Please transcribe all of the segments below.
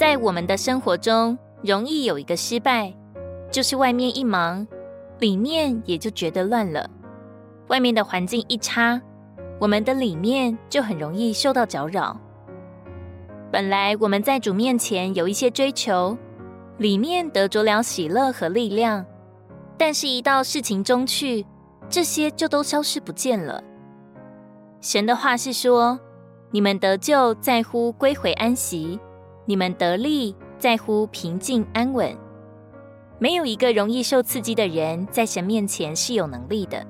在我们的生活中，容易有一个失败，就是外面一忙，里面也就觉得乱了。外面的环境一差，我们的里面就很容易受到搅扰。本来我们在主面前有一些追求，里面得着了喜乐和力量，但是，一到事情中去，这些就都消失不见了。神的话是说：你们得救在乎归回安息。你们得力在乎平静安稳，没有一个容易受刺激的人在神面前是有能力的，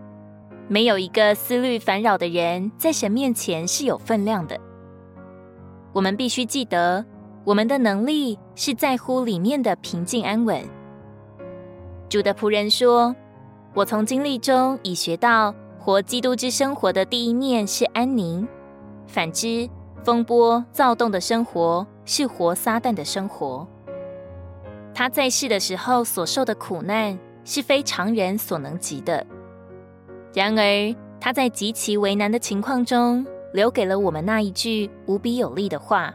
没有一个思虑烦扰的人在神面前是有分量的。我们必须记得，我们的能力是在乎里面的平静安稳。主的仆人说：“我从经历中已学到，活基督之生活的第一面是安宁，反之，风波躁动的生活。”是活撒旦的生活。他在世的时候所受的苦难是非常人所能及的。然而，他在极其为难的情况中，留给了我们那一句无比有力的话：“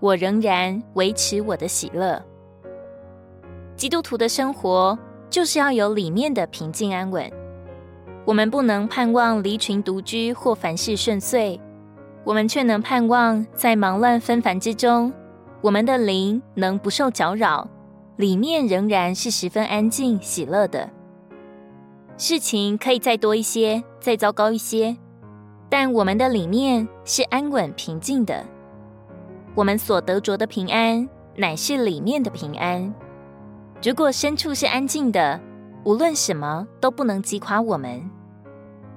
我仍然维持我的喜乐。”基督徒的生活就是要有里面的平静安稳。我们不能盼望离群独居或凡事顺遂。我们却能盼望，在忙乱纷繁之中，我们的灵能不受搅扰，里面仍然是十分安静喜乐的。事情可以再多一些，再糟糕一些，但我们的里面是安稳平静的。我们所得着的平安，乃是里面的平安。如果深处是安静的，无论什么都不能击垮我们。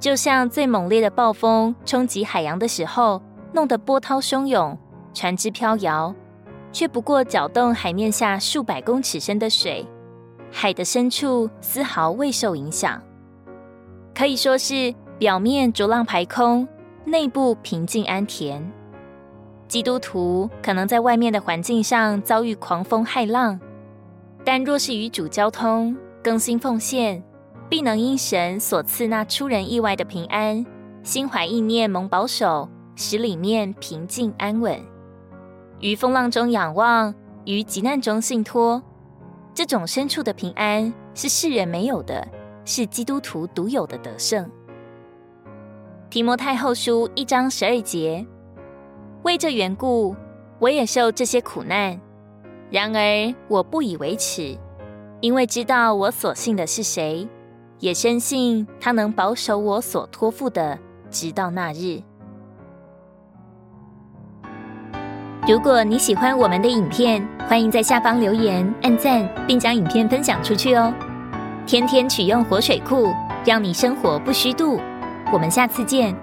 就像最猛烈的暴风冲击海洋的时候，弄得波涛汹涌，船只飘摇，却不过搅动海面下数百公尺深的水，海的深处丝毫未受影响。可以说是表面浊浪排空，内部平静安恬。基督徒可能在外面的环境上遭遇狂风骇浪，但若是与主交通，更新奉献。必能因神所赐那出人意外的平安，心怀意念蒙保守，使里面平静安稳。于风浪中仰望，于急难中信托，这种深处的平安是世人没有的，是基督徒独有的得胜。提摩太后书一章十二节，为这缘故，我也受这些苦难，然而我不以为耻，因为知道我所信的是谁。也深信他能保守我所托付的，直到那日。如果你喜欢我们的影片，欢迎在下方留言、按赞，并将影片分享出去哦。天天取用活水库，让你生活不虚度。我们下次见。